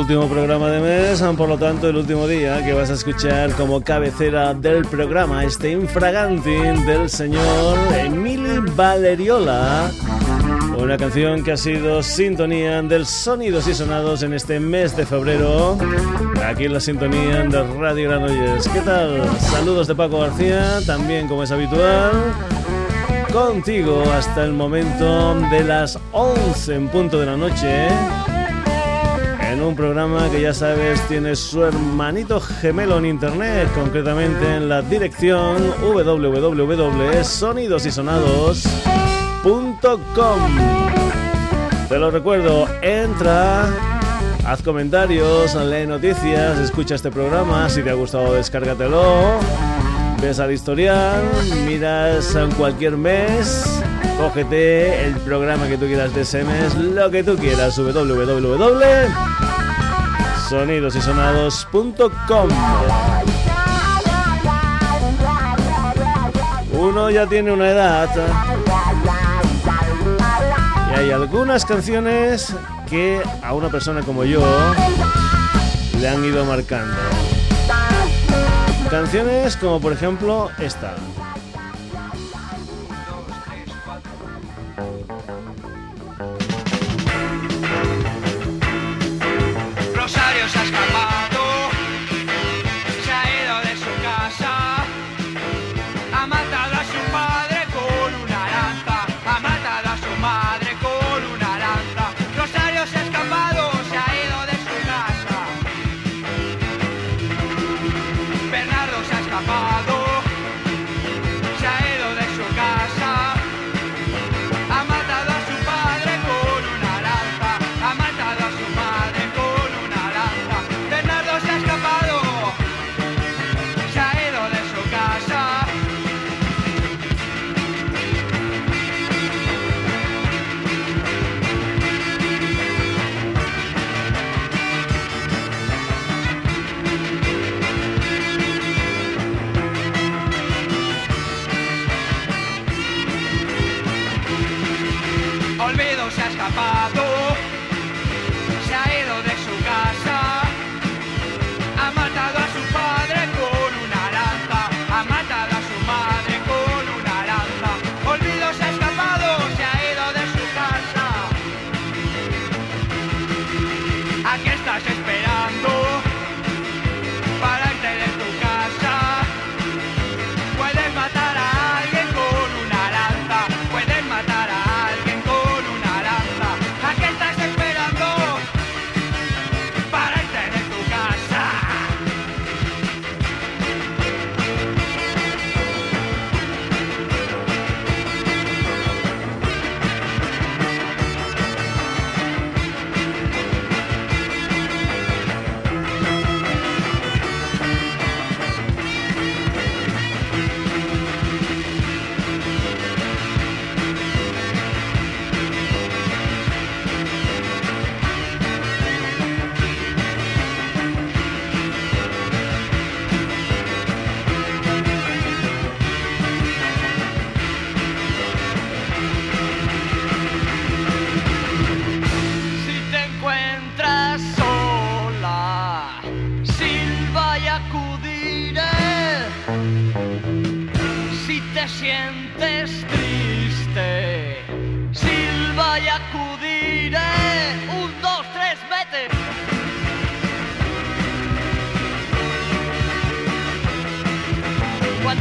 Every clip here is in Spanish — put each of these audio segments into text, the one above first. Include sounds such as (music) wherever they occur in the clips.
Último programa de mes, por lo tanto el último día que vas a escuchar como cabecera del programa este infraganting del señor Emili Valeriola. Una canción que ha sido sintonía del Sonidos y Sonados en este mes de febrero. Aquí en la sintonía de Radio Granollers. ¿Qué tal? Saludos de Paco García, también como es habitual. Contigo hasta el momento de las 11 en punto de la noche en un programa que ya sabes tiene su hermanito gemelo en internet, concretamente en la dirección www.sonidosysonados.com. Te lo recuerdo, entra, haz comentarios, lee noticias, escucha este programa, si te ha gustado descárgatelo, ves al historial, miras cualquier mes Cógete el programa que tú quieras de ese mes, lo que tú quieras, www.sonidosysonados.com. Uno ya tiene una edad y hay algunas canciones que a una persona como yo le han ido marcando. Canciones como por ejemplo esta.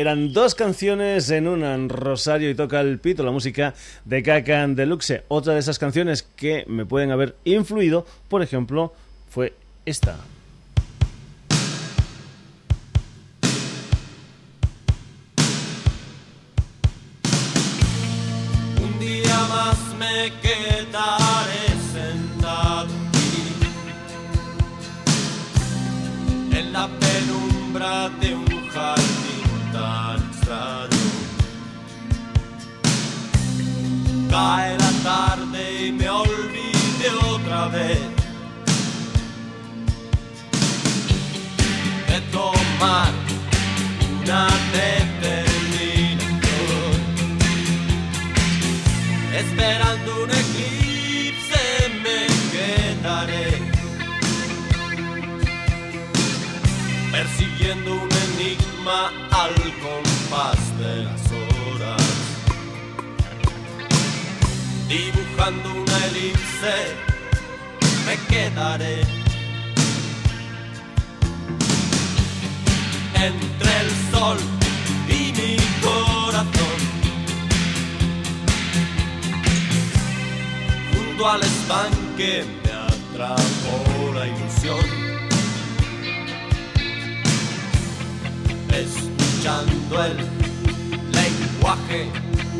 Eran dos canciones en una, Rosario y toca el pito, la música de Kakan Deluxe. Otra de esas canciones que me pueden haber influido, por ejemplo, fue esta. Un día más me quedaré entre el sol y mi corazón, junto al estanque me atrapó la ilusión escuchando el lenguaje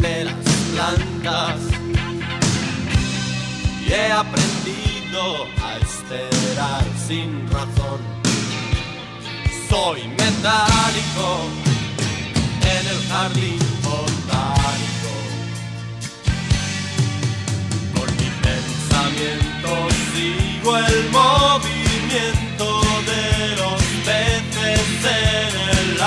de las plantas. Y he aprendido a esperar sin razón. Soy metálico en el jardín botánico. Con mi pensamiento sigo el movimiento de los peces en el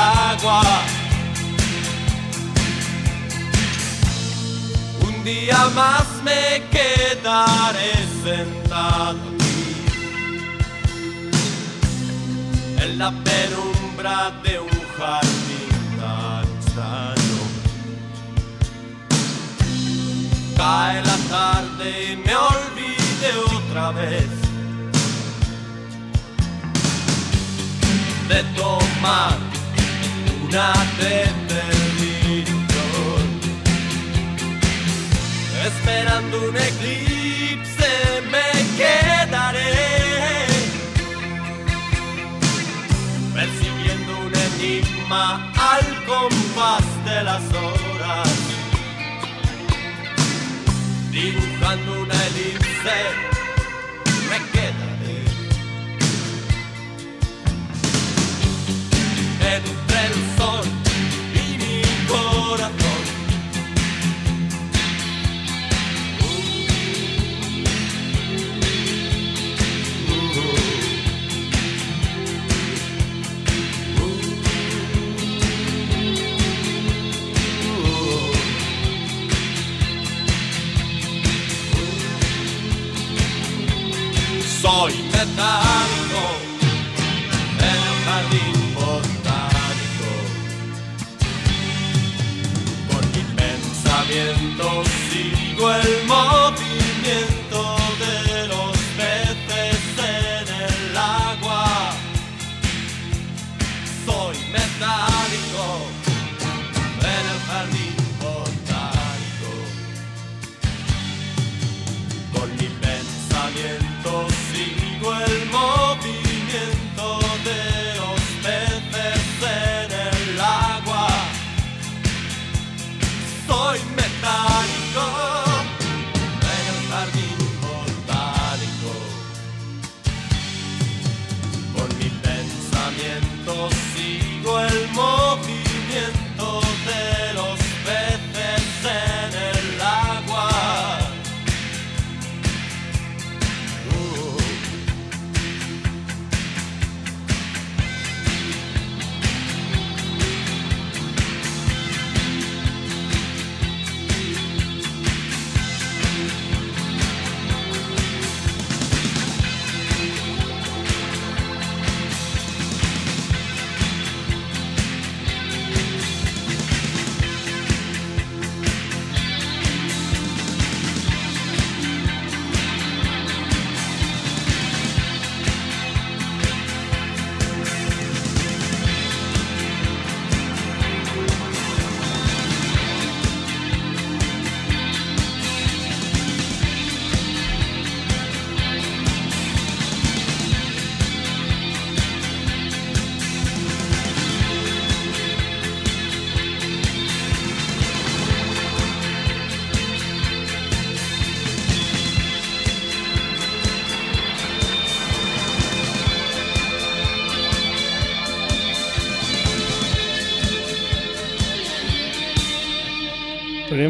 un día más me quedaré sentado aquí. En la penumbra de un tan extraño. Cae la tarde y me olvide otra vez. De tomar una determinación, esperando un eclipse quedaré, percibiendo un enigma al compás de las horas, dibujando una elipse me quedaré. entre el sol y mi corazón. Metálico en el jardín. sigo el movimiento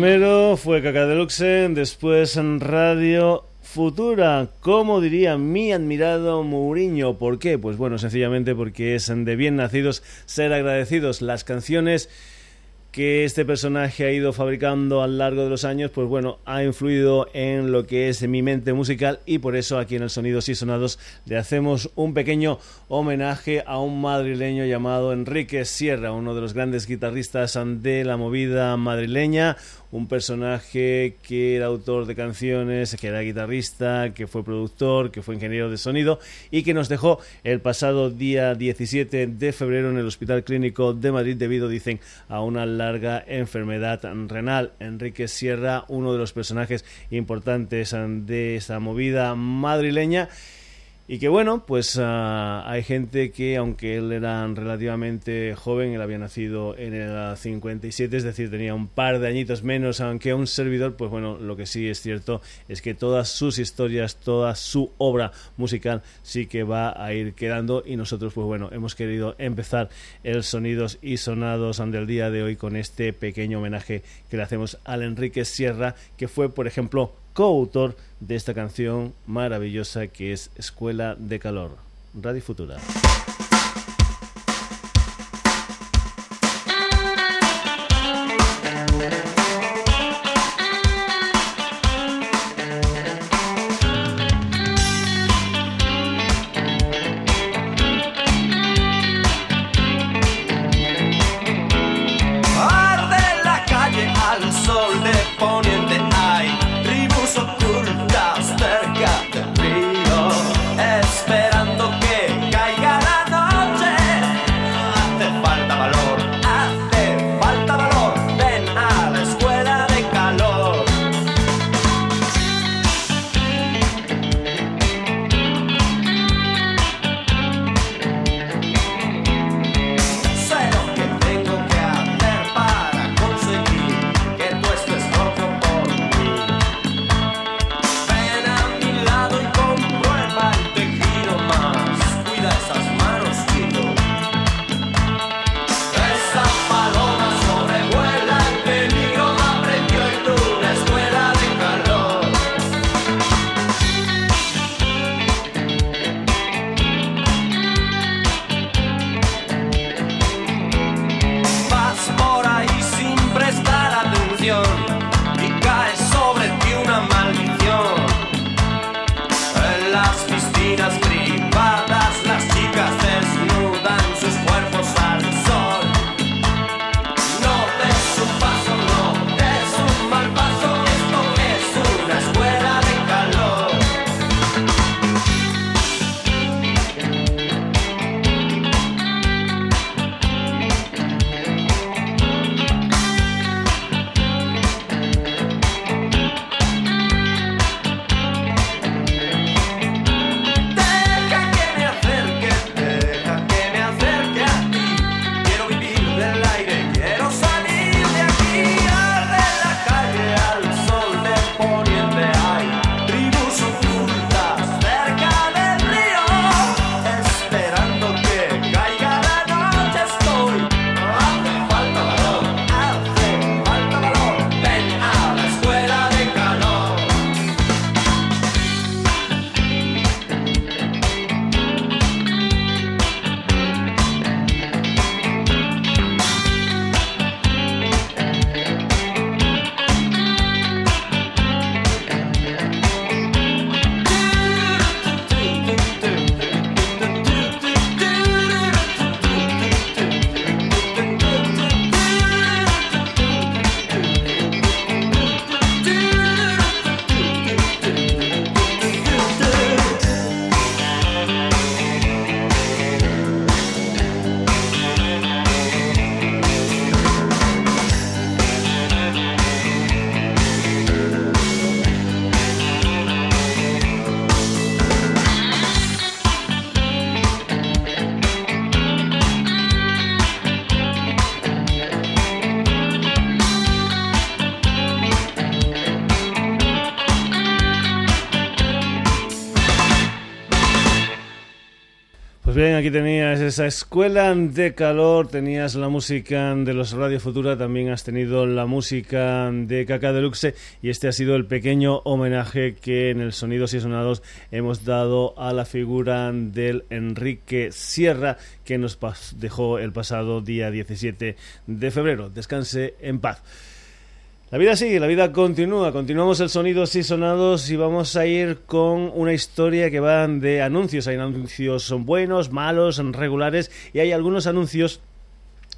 Primero fue Caca Deluxe, después en Radio Futura, como diría mi admirado Mourinho. ¿Por qué? Pues bueno, sencillamente porque es de bien nacidos ser agradecidos. Las canciones que este personaje ha ido fabricando a lo largo de los años, pues bueno, ha influido en lo que es mi mente musical y por eso aquí en el Sonidos y Sonados le hacemos un pequeño homenaje a un madrileño llamado Enrique Sierra, uno de los grandes guitarristas de la movida madrileña, un personaje que era autor de canciones, que era guitarrista, que fue productor, que fue ingeniero de sonido y que nos dejó el pasado día 17 de febrero en el Hospital Clínico de Madrid debido, dicen, a una larga enfermedad renal. Enrique Sierra, uno de los personajes importantes de esa movida madrileña. Y que bueno, pues ah, hay gente que, aunque él era relativamente joven, él había nacido en el 57, es decir, tenía un par de añitos menos, aunque un servidor, pues bueno, lo que sí es cierto es que todas sus historias, toda su obra musical sí que va a ir quedando y nosotros, pues bueno, hemos querido empezar el Sonidos y Sonados del día de hoy con este pequeño homenaje que le hacemos al Enrique Sierra, que fue, por ejemplo, coautor de esta canción maravillosa que es Escuela de Calor. Radio Futura. Aquí tenías esa escuela de calor, tenías la música de los Radio Futura, también has tenido la música de Caca Deluxe y este ha sido el pequeño homenaje que en el Sonidos y Sonados hemos dado a la figura del Enrique Sierra que nos dejó el pasado día 17 de febrero. Descanse en paz. La vida sigue, la vida continúa. Continuamos el Sonidos y Sonados y vamos a ir con una historia que va de anuncios. Hay anuncios son buenos, malos, regulares y hay algunos anuncios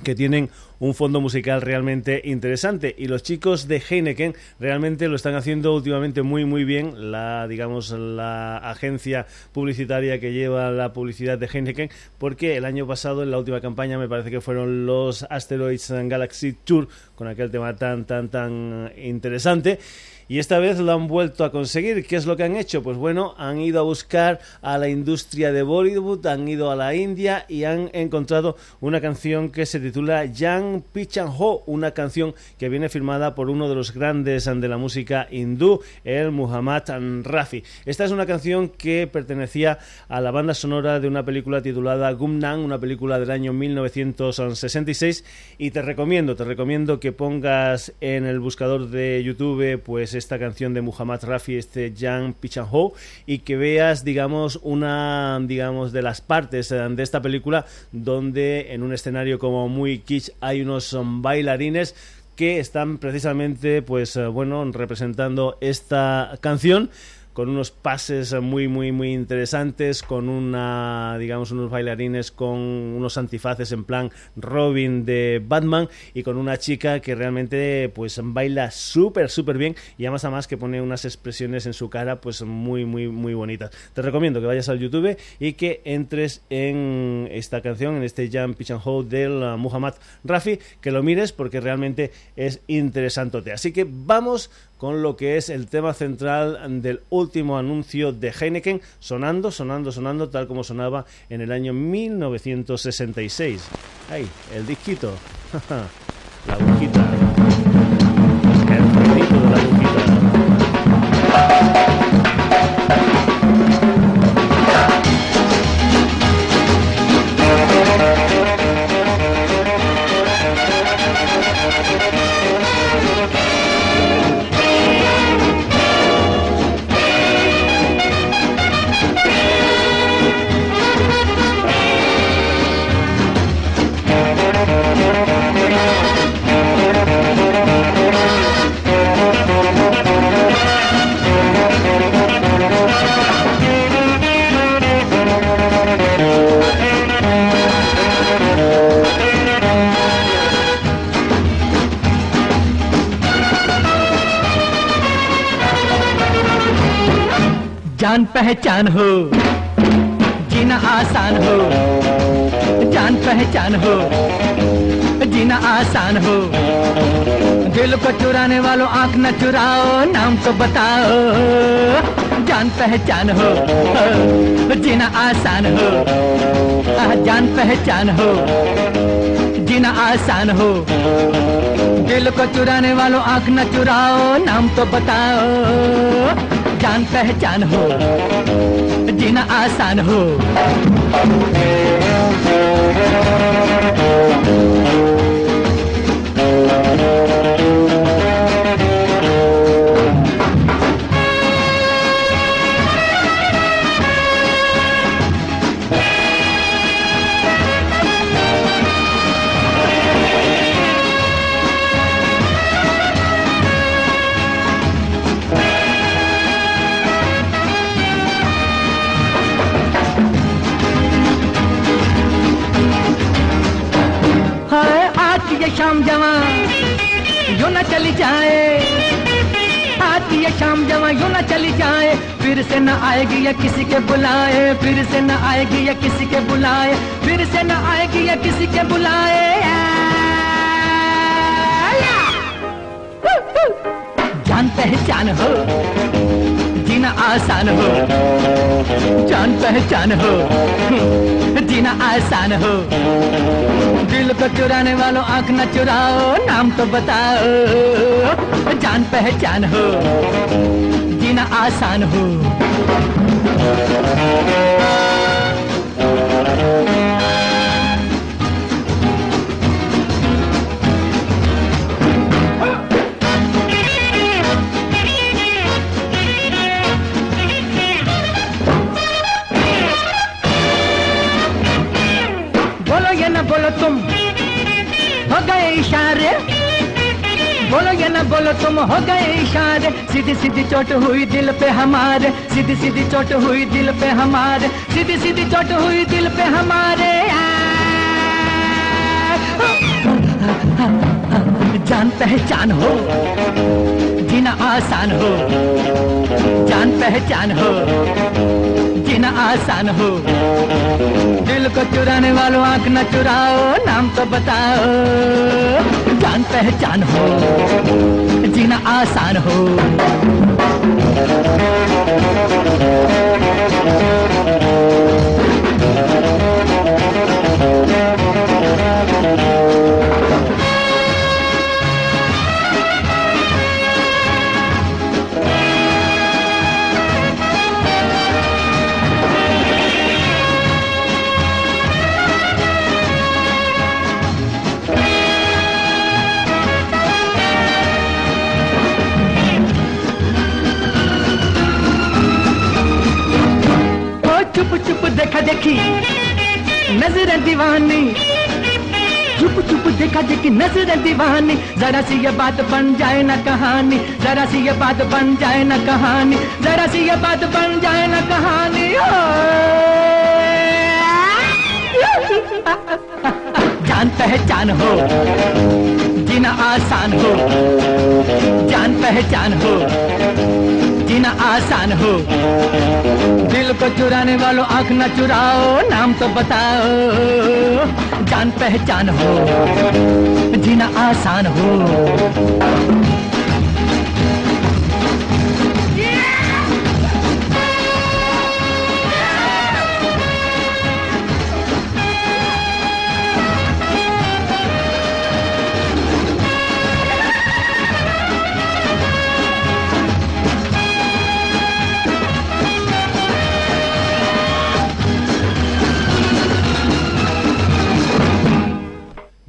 que tienen un fondo musical realmente interesante. Y los chicos de Heineken realmente lo están haciendo últimamente muy muy bien. La digamos la agencia publicitaria que lleva la publicidad de Heineken porque el año pasado en la última campaña me parece que fueron los Asteroids Galaxy Tour con aquel tema tan tan tan interesante y esta vez lo han vuelto a conseguir. ¿Qué es lo que han hecho? Pues bueno, han ido a buscar a la industria de Bollywood, han ido a la India y han encontrado una canción que se titula Yang Pichan Ho, una canción que viene firmada por uno de los grandes de la música hindú, el Muhammad Rafi. Esta es una canción que pertenecía a la banda sonora de una película titulada Gumnam, una película del año 1966 y te recomiendo, te recomiendo que pongas en el buscador de YouTube pues esta canción de Muhammad Rafi, este Jan Pichanho, y que veas, digamos, una, digamos, de las partes eh, de esta película donde en un escenario como muy kitsch hay unos bailarines que están precisamente, pues, eh, bueno, representando esta canción con unos pases muy muy muy interesantes, con una digamos unos bailarines con unos antifaces en plan Robin de Batman y con una chica que realmente pues baila súper súper bien y además además que pone unas expresiones en su cara pues muy muy muy bonitas. Te recomiendo que vayas al YouTube y que entres en esta canción, en este Jam Pitch and Hold del uh, Muhammad Rafi, que lo mires porque realmente es interesante. Así que vamos con lo que es el tema central del último anuncio de Heineken, sonando, sonando, sonando, tal como sonaba en el año 1966. ¡Ay! El disquito. (laughs) la agujita. पहचान हो। जीना आसान हो। जान पहचान हो। जीना आसान हो। दिल को चुराने वालों आँख न चुराओ, नाम तो बताओ। जान पहचान हो। जीना आसान हो। जान पहचान हो। जीना आसान हो। दिल को चुराने वालों आँख न चुराओ, नाम तो बताओ। जान पहचान हो। जीना आसान हो। शाम जवा, यू न चली जाए। आती है शाम जवा, यू न चली जाए। फिर से न आएगी या किसी के बुलाए, फिर से न आएगी या किसी के बुलाए, फिर से न आएगी या किसी के बुलाए। जान पहचान हो जीना आसान हो। जान पहचान हो। जीना आसान हो। दिल को चुराने वालों आँख न चुराओ, नाम तो बताओ। जान पहचान हो। जीना आसान हो। ना बोलो तुम हो गए इशारे। सीधी सीधी चोट हुई दिल पे हमारे। सीधी सीधी चोट हुई दिल पे हमारे। सीधी सीधी चोट हुई दिल पे हमारे। जान पहचान हो, जीना आसान हो। जान पहचान हो, जीना आसान हो। दिल को चुराने वालों आँख न चुराओ, नाम तो बताओ। जान पहचान हो जीना आसान हो। देखा देखी नज़र दीवानी। जरा सी ये बात बन जाए ना कहानी। जरा सी ये बात बन जाए ना कहानी। जरा सी ये बात बन जाए ना कहानी। जान पहचान हो, जीना आसान हो। जान पहचान हो, जीना आसान हो। दिल को चुराने वालों आँख न चुराओ, नाम तो बताओ। जान पहचान हो जीना आसान हो।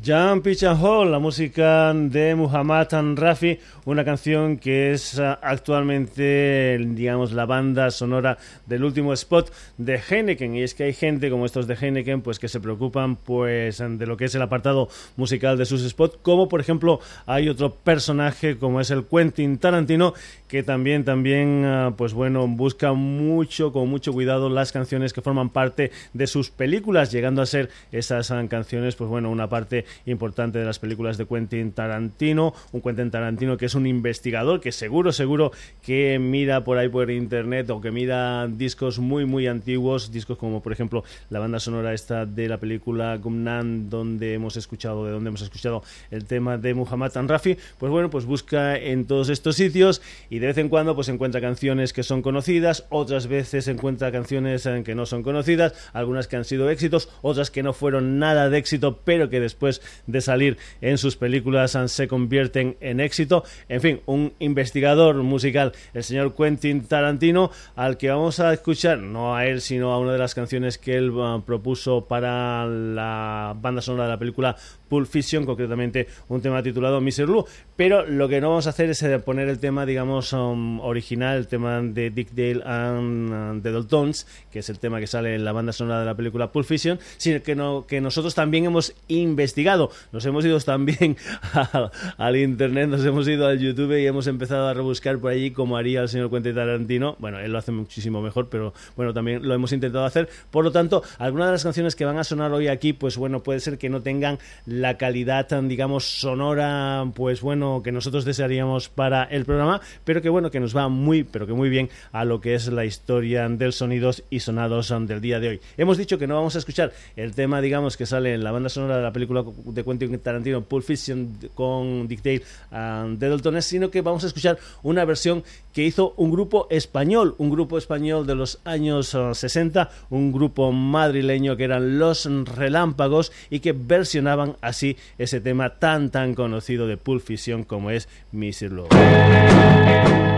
Ya Jump Pitch and Hole, la música de Muhammad Rafi, una canción que es ah, actualmente, digamos, la banda sonora del último spot de Heineken. Y es que hay gente como estos de Heineken, pues que se preocupan, pues, de lo que es el apartado musical de sus spots, como por ejemplo hay otro personaje como es el Quentin Tarantino, que también, también, ah, pues bueno, busca mucho, con mucho cuidado las canciones que forman parte de sus películas, llegando a ser esas ah, canciones, pues bueno, una parte importante de las películas de Quentin Tarantino, un Quentin Tarantino que es un investigador que seguro, seguro que mira por ahí por internet o que mira discos muy, muy antiguos, discos como por ejemplo la banda sonora esta de la película Gumnan, donde hemos escuchado, de donde hemos escuchado el tema de Muhammad Rafi, pues bueno, pues busca en todos estos sitios y de vez en cuando pues encuentra canciones que son conocidas, otras veces encuentra canciones eh, que no son conocidas, algunas que han sido éxitos, otras que no fueron nada de éxito, pero que después de salir en sus películas se convierten en éxito. En fin, un investigador musical, el señor Quentin Tarantino, al que vamos a escuchar, no a él, sino a una de las canciones que él uh, propuso para la banda sonora de la película Pulp Fiction, concretamente un tema titulado Mr. Blue. Pero lo que no vamos a hacer es eh, poner el tema, digamos, um, original, el tema de Dick Dale and uh, the Daltons, que es el tema que sale en la banda sonora de la película Pulp Fiction, sino que, no, que nosotros también hemos investigado. Nos hemos ido también (laughs) al, internet, nos hemos ido al YouTube y hemos empezado a rebuscar por allí como haría el señor Quentin Tarantino. Bueno, él lo hace muchísimo mejor, pero bueno, también lo hemos intentado hacer. Por lo tanto, algunas de las canciones que van a sonar hoy aquí, pues bueno, puede ser que no tengan la calidad, digamos, sonora, pues bueno, que nosotros desearíamos para el programa, pero que bueno, que nos va muy, pero que muy bien a lo que es la historia del sonidos y sonados del día de hoy. Hemos dicho que no vamos a escuchar el tema, digamos, que sale en la banda sonora de la película de Quentin Tarantino, Pulp Fiction, con Dick Dale and the Daltones, sino que vamos a escuchar una versión que hizo un grupo español, un grupo español de los años uh, 60, un grupo madrileño que eran Los Relámpagos y que versionaban así ese tema tan tan conocido de Pulp Fiction como es Mr. Love.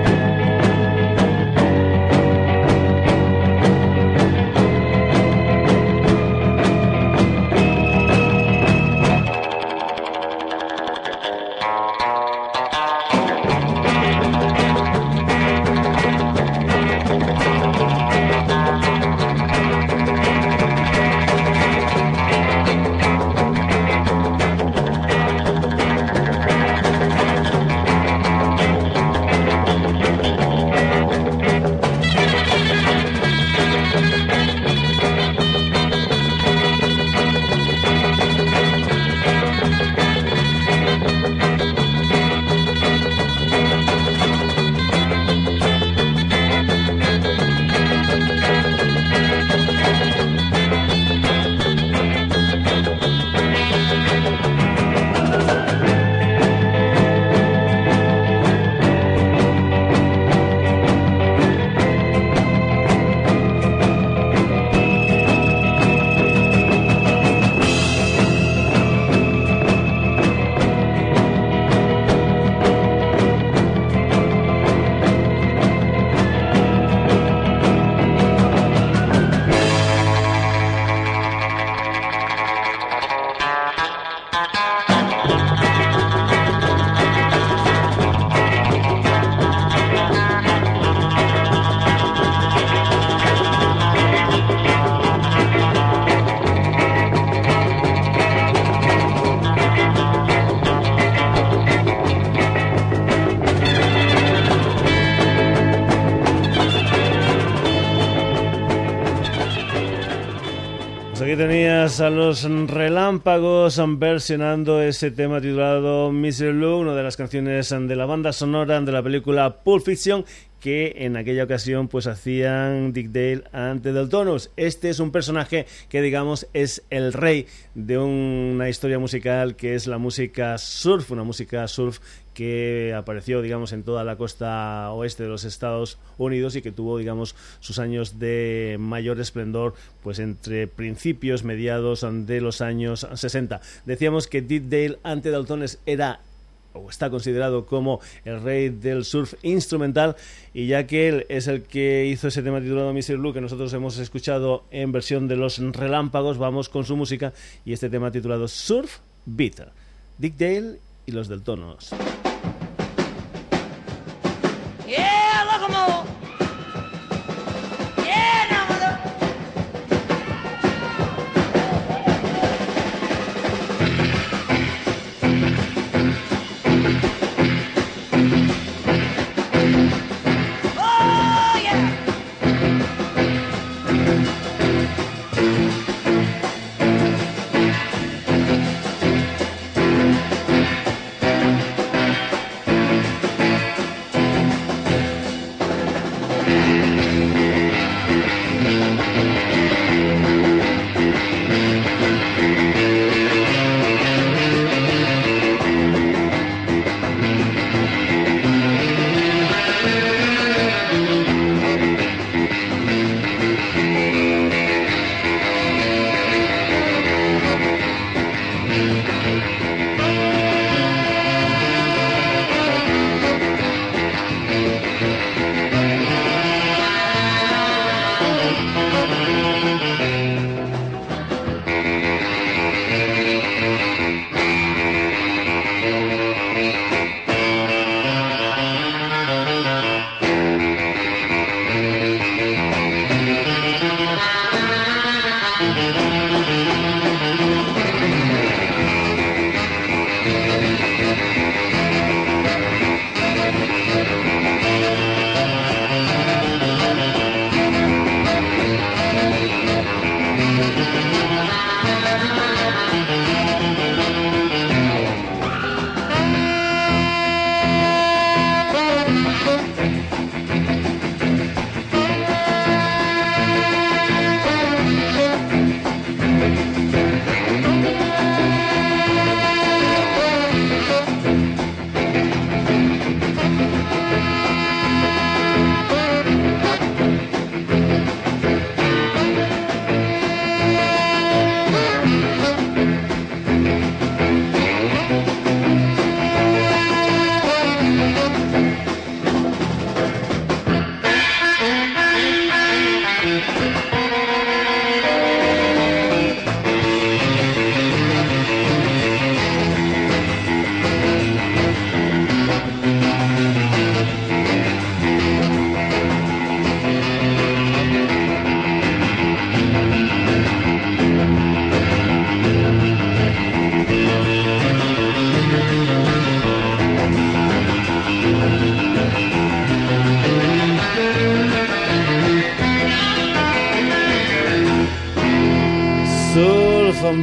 Tenías a los relámpagos versionando ese tema titulado Mr. Lou, una de las canciones de la banda sonora de la película Pulp Fiction que en aquella ocasión pues hacían Dick Dale ante Deltonus. Este es un personaje que digamos es el rey de una historia musical que es la música surf, una música surf que apareció digamos en toda la costa oeste de los Estados Unidos y que tuvo digamos sus años de mayor esplendor pues entre principios mediados de los años 60 decíamos que Dick Dale ante Daltones era o está considerado como el rey del surf instrumental y ya que él es el que hizo ese tema titulado Mr. Blue que nosotros hemos escuchado en versión de los relámpagos, vamos con su música y este tema titulado Surf Beat. Dick Dale y los del Tonos.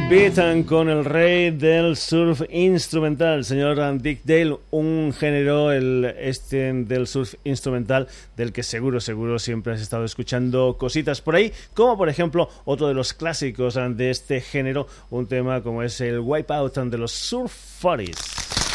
Beaton con el rey del surf instrumental, el señor Dick Dale, un género el este del surf instrumental del que seguro, seguro siempre has estado escuchando cositas por ahí, como por ejemplo otro de los clásicos de este género, un tema como es el Wipeout de los Surf 40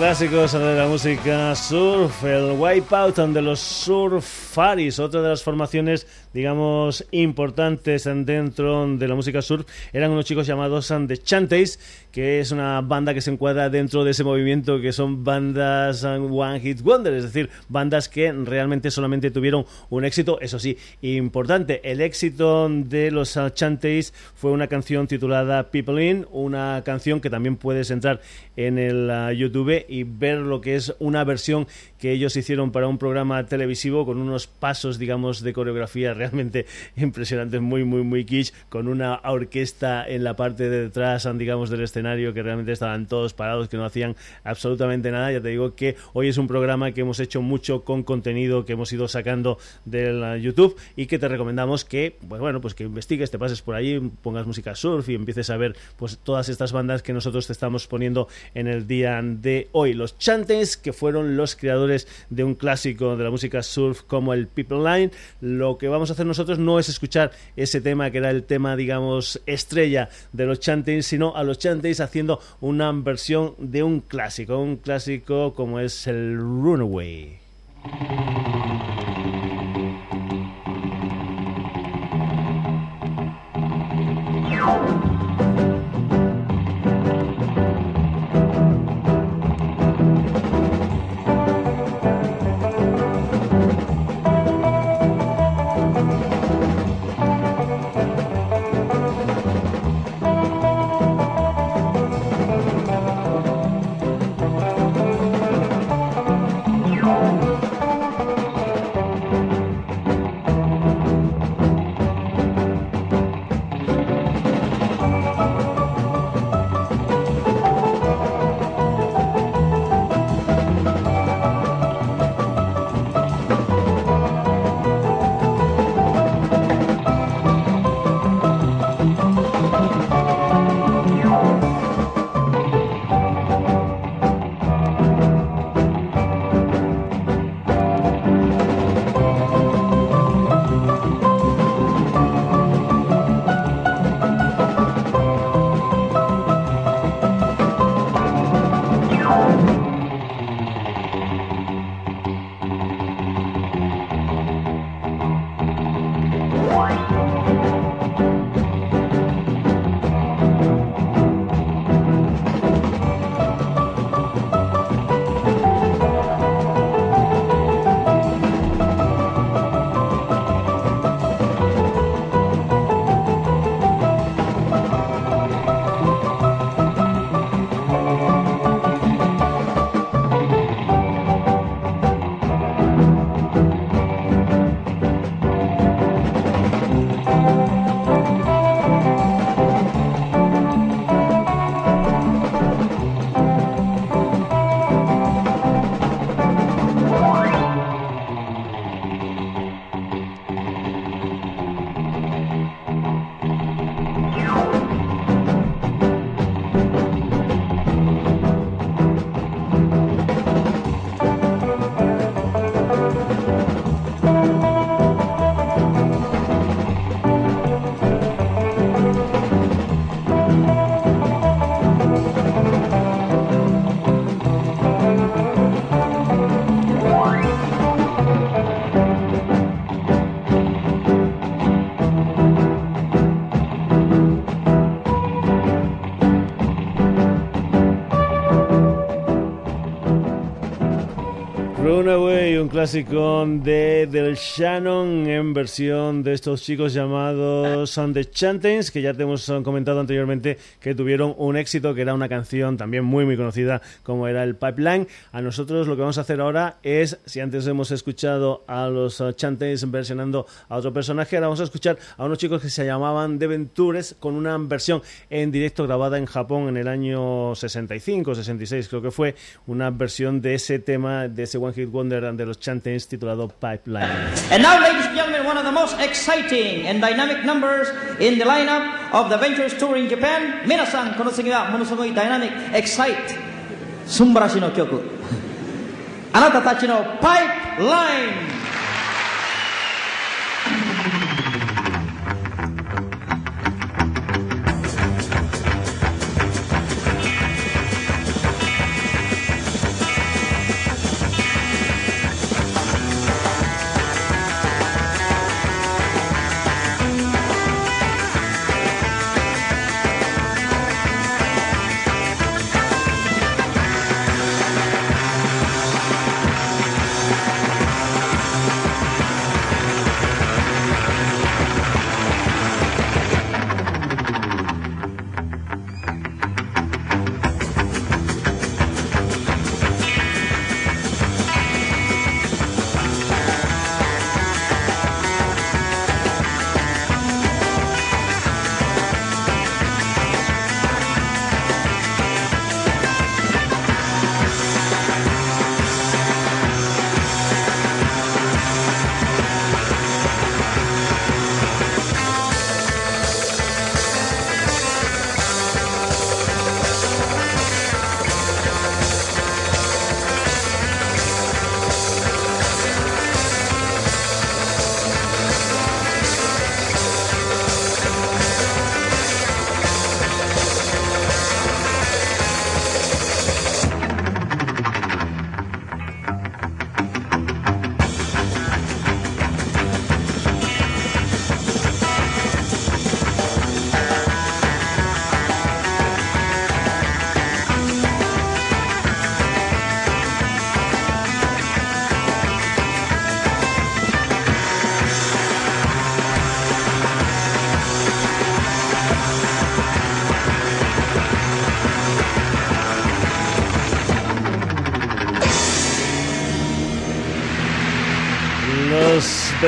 clásicos de la música surf, el Wipeout de los Surfaris, otra de las formaciones, digamos, importantes dentro de la música surf, eran unos chicos llamados The Chanteys, que es una banda que se encuadra dentro de ese movimiento que son bandas One Hit Wonder, es decir, bandas que realmente solamente tuvieron un éxito, eso sí, importante. El éxito de los Chanteys fue una canción titulada People In, una canción que también puedes entrar en el uh, YouTube y ver lo que es una versión que ellos hicieron para un programa televisivo con unos pasos, digamos, de coreografía (laughs) realmente impresionantes, muy, muy, muy kitsch, con una orquesta en la parte de detrás, digamos, del escenario que realmente estaban todos parados, que no hacían absolutamente nada. Ya te digo que hoy es un programa que hemos hecho mucho con contenido que hemos ido sacando del YouTube y que te recomendamos que, pues bueno, pues que investigues, te pases por ahí, pongas música surf y empieces a ver pues todas estas bandas que nosotros te estamos poniendo en el día de hoy. Los Chantes, que fueron los creadores de un clásico de la música surf como el People Line. Lo que vamos a hacer nosotros no es escuchar ese tema que era el tema, digamos, estrella de los Chantes, sino a los Chantes haciendo una versión de un clásico, un clásico como es el Runaway. Jonah clásico de Del Shannon en versión de estos chicos llamados On The Chantings, que ya te hemos comentado anteriormente que tuvieron un éxito, que era una canción también muy muy conocida como era el Pipeline. A nosotros lo que vamos a hacer ahora es, si antes hemos escuchado a los Chantings versionando a otro personaje, ahora vamos a escuchar a unos chicos que se llamaban The Ventures con una versión en directo grabada en Japón en el año 65, 66 creo que fue, una versión de ese tema, de ese One Hit Wonder de los Chantes titulado Pipeline. And now, ladies and gentlemen, one of the most exciting and dynamic numbers in the lineup of the Ventures Tour in Japan. 皆さん、この次はものすごいダイナミック、エキサイト、すんばらしの曲。あなたたちのパイプライン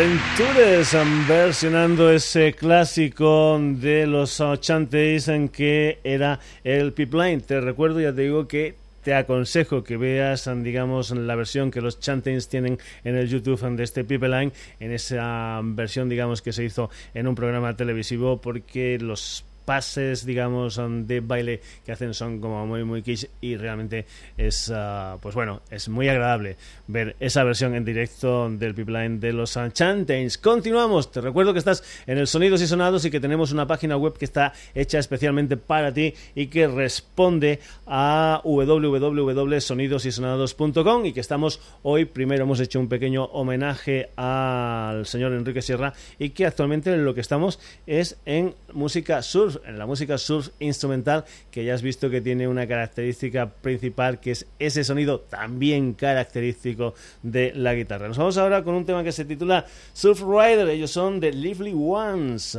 Ventures versionando ese clásico de los ochantes en que era el Pipeline. Te recuerdo, ya te digo que te aconsejo que veas, digamos, la versión que los Chantings tienen en el YouTube de este Pipeline, en esa versión, digamos, que se hizo en un programa televisivo, porque los pases, digamos, de baile que hacen son como muy, muy kitsch y realmente es, ah, pues bueno, es muy agradable ver esa versión en directo del Pipeline de los Chantains. Continuamos, te recuerdo que estás en el Sonidos y Sonados y que tenemos una página web que está hecha especialmente para ti y que responde a www.sonidosysonados.com y que estamos hoy, primero hemos hecho un pequeño homenaje al señor Enrique Sierra y que actualmente lo que estamos es en música surf en la música surf instrumental, que ya has visto que tiene una característica principal, que es ese sonido también característico de la guitarra. Nos vamos ahora con un tema que se titula Surf Rider, ellos son The Lively Ones.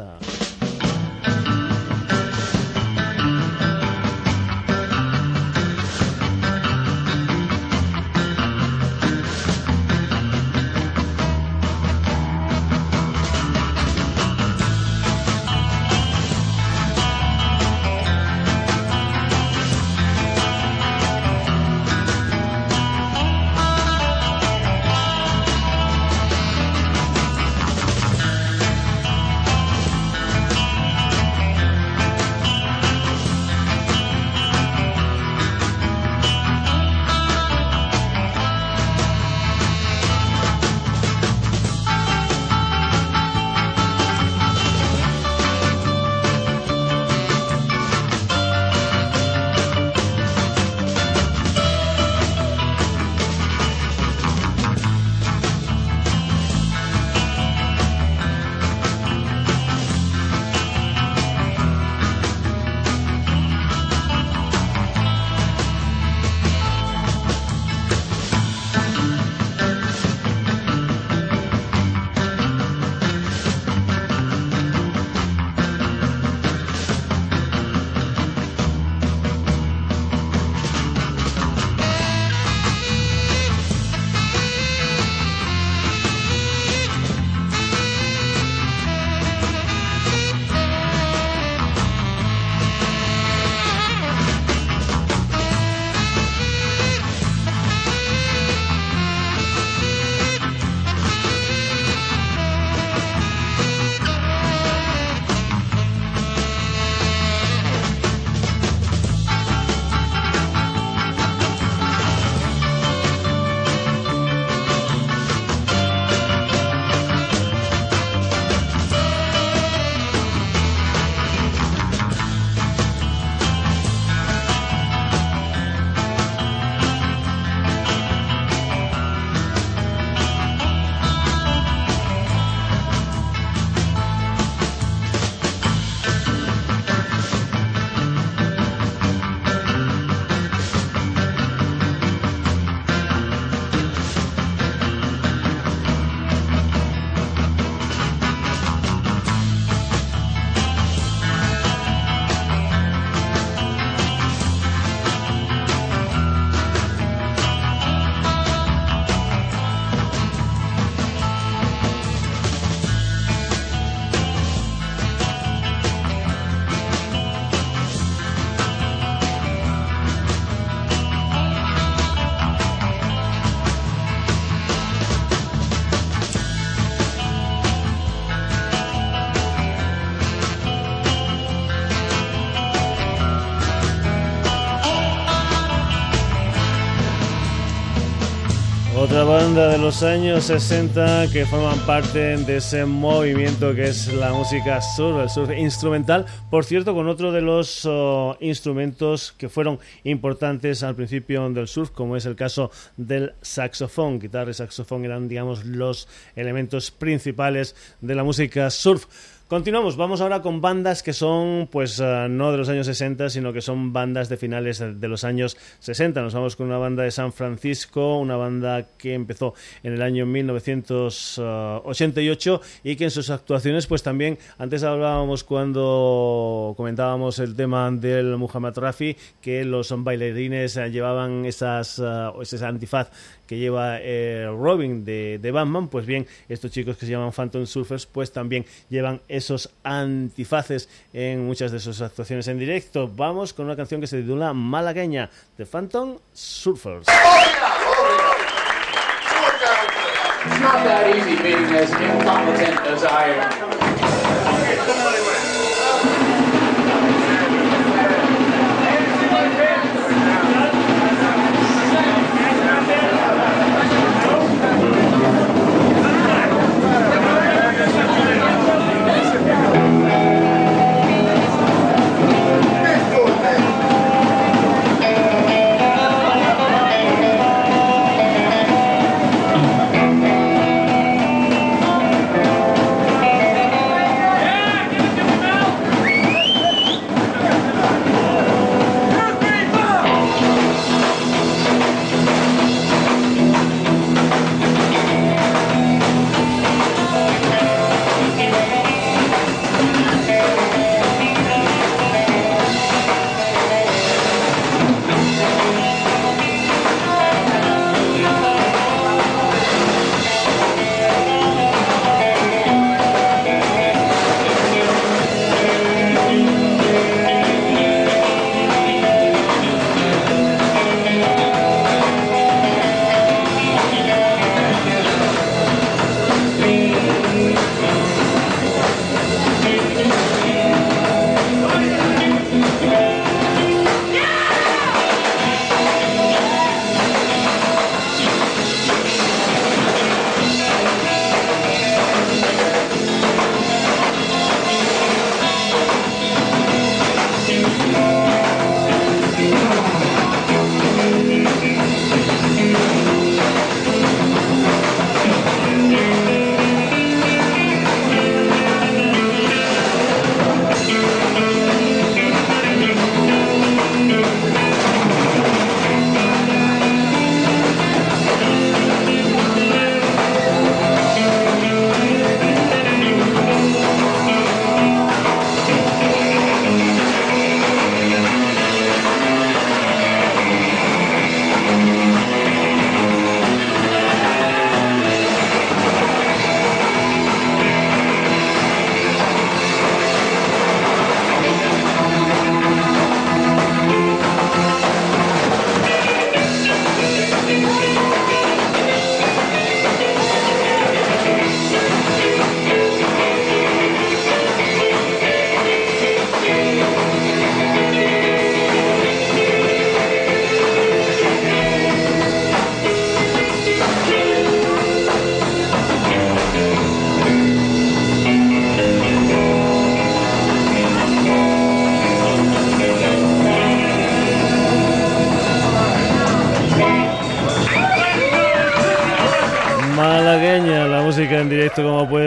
De los años 60 que forman parte de ese movimiento que es la música surf, el surf instrumental. Por cierto, con otro de los oh, instrumentos que fueron importantes al principio del surf, como es el caso del saxofón. Guitarra y saxofón eran, digamos, los elementos principales de la música surf. Continuamos, vamos ahora con bandas que son, pues, uh, no de los años 60, sino que son bandas de finales de los años 60. Nos vamos con una banda de San Francisco, una banda que empezó en el año 1988 y que en sus actuaciones, pues también, antes hablábamos cuando comentábamos el tema del Muhammad Rafi, que los bailarines llevaban esas, ese antifaz que lleva eh, Robin de, de, Batman, pues bien, estos chicos que se llaman Phantom Surfers, pues también llevan esos antifaces en muchas de sus actuaciones en directo. Vamos con una canción que se titula Malagueña de Phantom Surfers.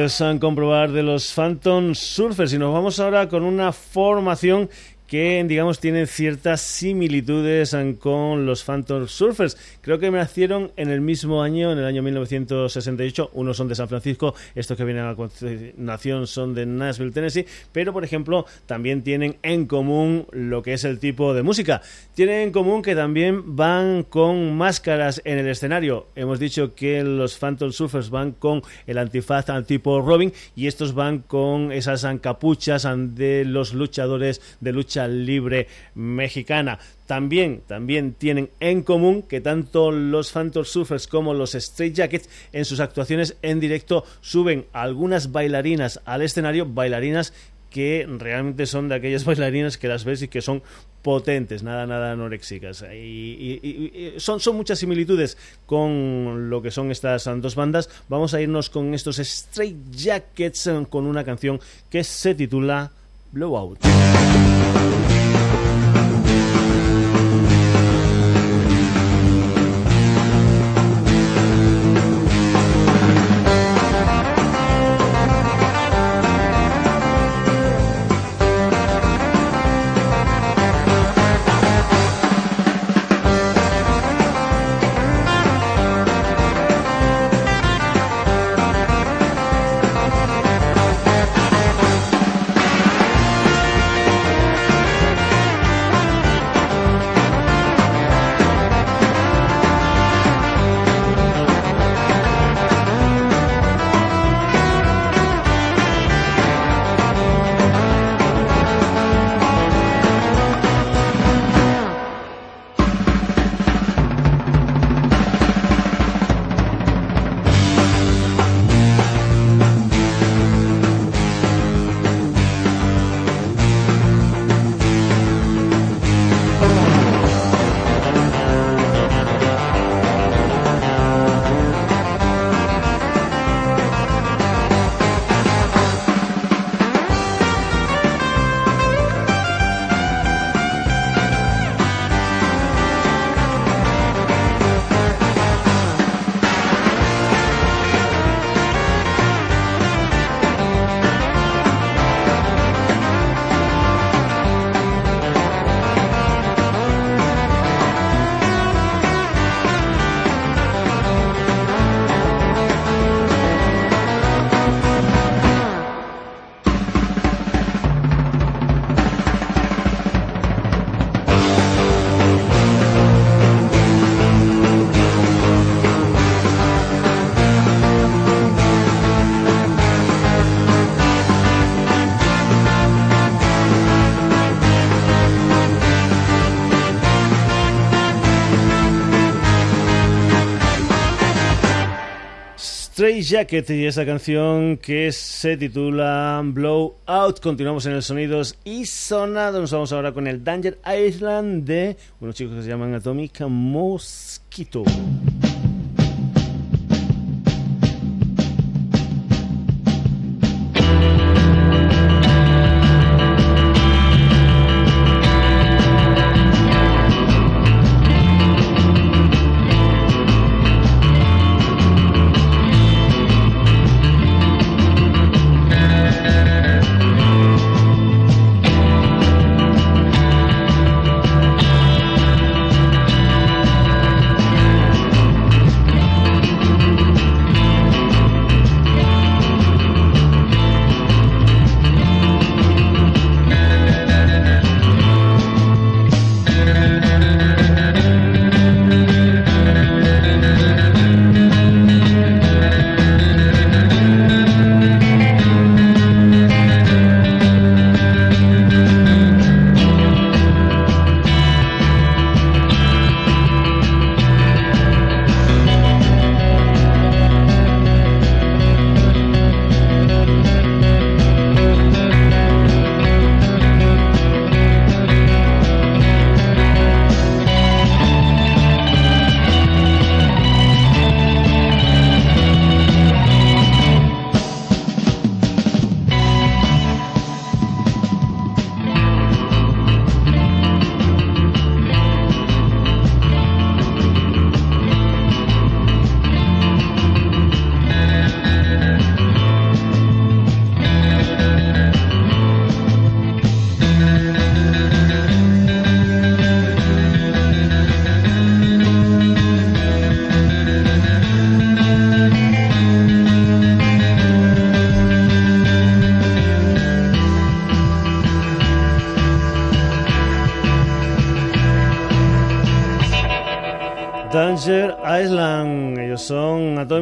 Puedes comprobar, de los Phantom Surfers. Y nos vamos ahora con una formación que digamos tienen ciertas similitudes con los Phantom Surfers. Creo que nacieron en el mismo año, en el año 1968. Unos son de San Francisco, estos que vienen a la continuación son de Nashville, Tennessee. Pero, por ejemplo, también tienen en común lo que es el tipo de música. Tienen en común que también van con máscaras en el escenario. Hemos dicho que los Phantom Surfers van con el antifaz al tipo Robin y estos van con esas capuchas de los luchadores de lucha libre mexicana. También, también tienen en común que tanto los Phantom Surfers como los Straight Jackets en sus actuaciones en directo suben algunas bailarinas al escenario, bailarinas que realmente son de aquellas (laughs) bailarinas que las ves y que son potentes, nada, nada anoréxicas. Y, son, son muchas similitudes con lo que son estas dos bandas. Vamos a irnos con estos Straight Jackets con una canción que se titula Blowout. Stray Jacket y esa canción que se titula Blow Out. Continuamos en el sonidos y sonados. Nos vamos ahora con el Danger Island de unos chicos que se llaman Atomic Mosquito.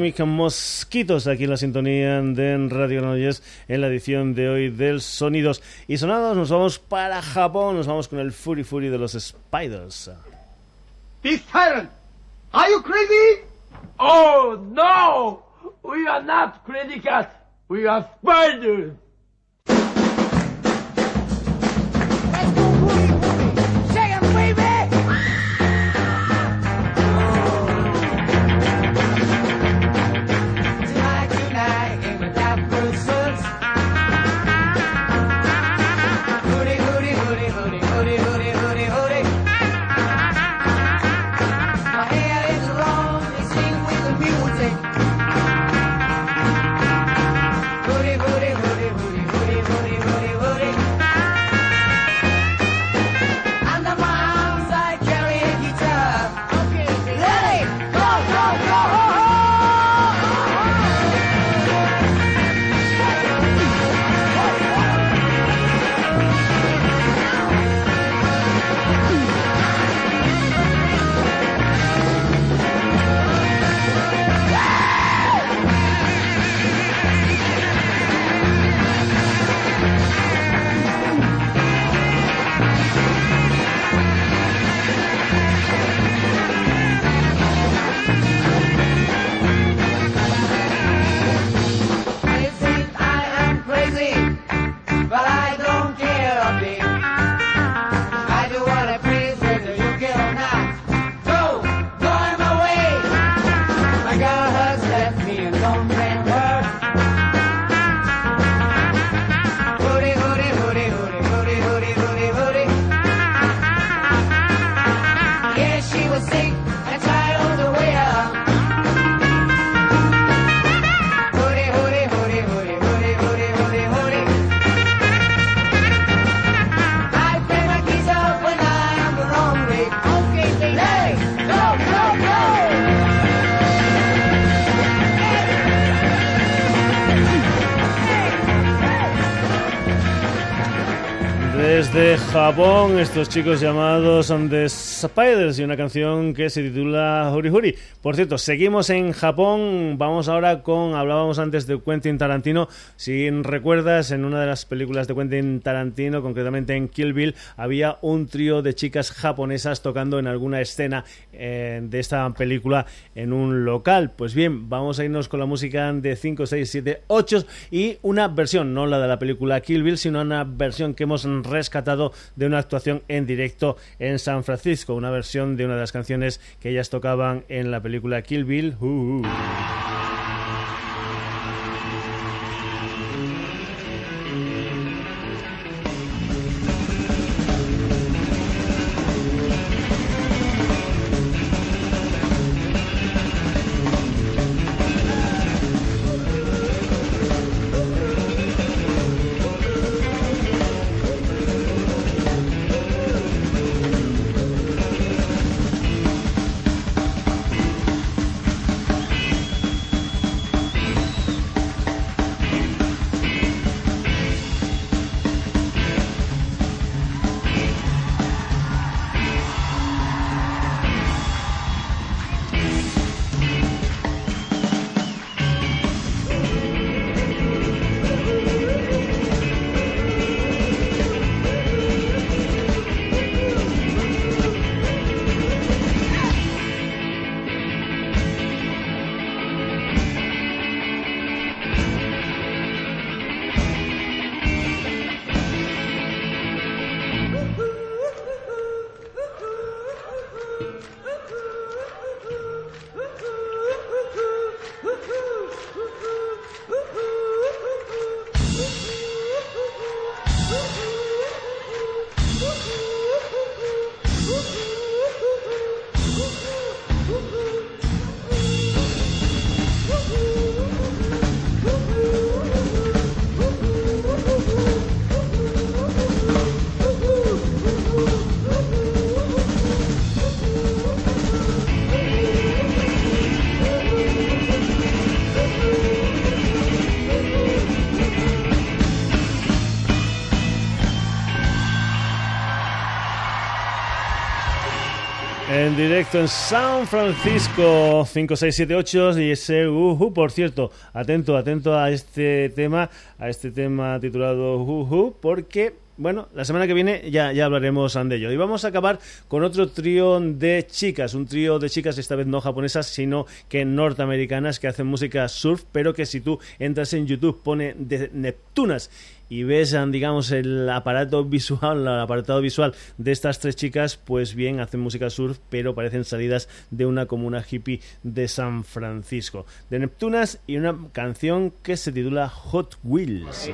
Atomic Mosquitos aquí en la sintonía de Radio Noyes en la edición de hoy del Sonidos y Sonados. Nos vamos para Japón, nos vamos con el Fury Fury de los Spiders. Be silent! Are you crazy? Oh no! We are not crazy cats. We are spiders. Desde Japón, estos chicos llamados The Spiders y una canción que se titula Huri Huri. Por cierto, seguimos en Japón. Vamos ahora con. Hablábamos antes de Quentin Tarantino. Si recuerdas, en una de las películas de Quentin Tarantino, concretamente en Kill Bill, había un trío de chicas japonesas tocando en alguna escena eh, de esta película en un local. Pues bien, vamos a irnos con la música de 5, 6, 7, 8 y una versión, no la de la película Kill Bill, sino una versión que hemos rescatado de una actuación en directo en San Francisco, una versión de una de las canciones que ellas tocaban en la película Kill Bill. Uh, uh. Directo en San Francisco 5678 y ese uh, por cierto, atento, atento a este tema, a este tema titulado uh, porque bueno, la semana que viene ya, ya hablaremos de ello. Y vamos a acabar con otro trío de chicas, un trío de chicas esta vez no japonesas, sino que norteamericanas que hacen música surf, pero que si tú entras en YouTube pone de Neptunas y ves, digamos, el aparato visual, el apartado visual de estas tres chicas, pues bien, hacen música surf, pero parecen salidas de una comuna hippie de San Francisco. De Neptunas y una canción que se titula Hot Wheels.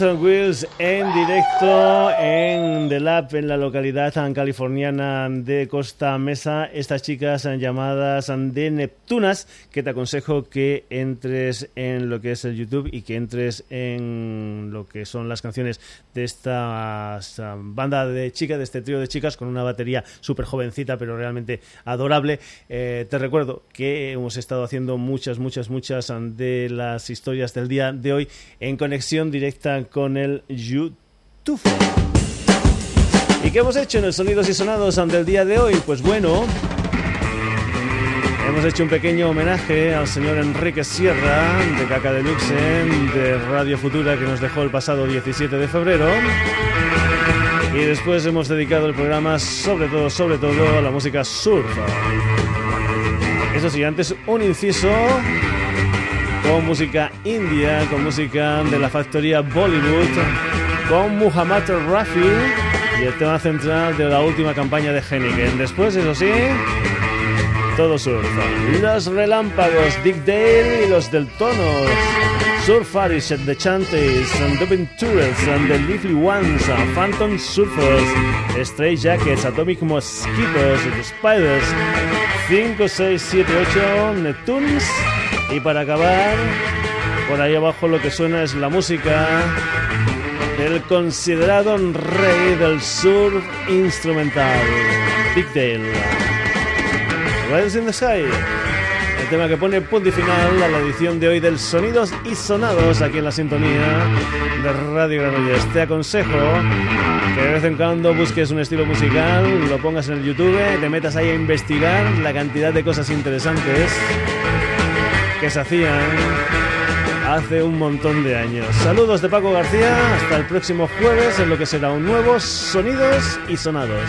Wheels en directo en The Lab, en la localidad californiana de Costa Mesa. Estas chicas llamadas de Que te aconsejo que entres en lo que es el YouTube y que entres en lo que son las canciones de esta banda de chicas, de este trío de chicas, con una batería súper jovencita, pero realmente adorable. Eh, te recuerdo que hemos estado haciendo muchas, muchas, muchas de las historias del día de hoy en conexión directa con el YouTube. ¿Y qué hemos hecho en el Sonidos y Sonados del día de hoy? Pues bueno, hemos hecho un pequeño homenaje al señor Enrique Sierra de Caca Deluxe de Radio Futura que nos dejó el pasado 17 de febrero. Y después hemos dedicado el programa sobre todo, sobre todo a la música surf. Eso sí, antes un inciso con música india, con música de la factoría Bollywood, con Muhammad Rafi y el tema central de la última campaña de Henneken. Después, eso sí, todo surf. Los relámpagos, Dick Dale y los del tono. Surf Arish, The Chantes, The Ventures, The Lively Ones, Phantom Surfers, Stray Jackets, Atomic Mosquitoes, The Spiders, 5, 6, 7, 8, Neptunes y para acabar, por ahí abajo lo que suena es la música del considerado rey del surf instrumental, Big Dale. Rise in the Sky. El tema que pone punto y final a la edición de hoy del Sonidos y Sonados aquí en la sintonía de Radio Granollers. Te aconsejo que de vez en cuando busques un estilo musical, lo pongas en el YouTube, te metas ahí a investigar la cantidad de cosas interesantes que se hacían hace un montón de años. Saludos de Paco García, hasta el próximo jueves en lo que será un nuevo Sonidos y Sonados.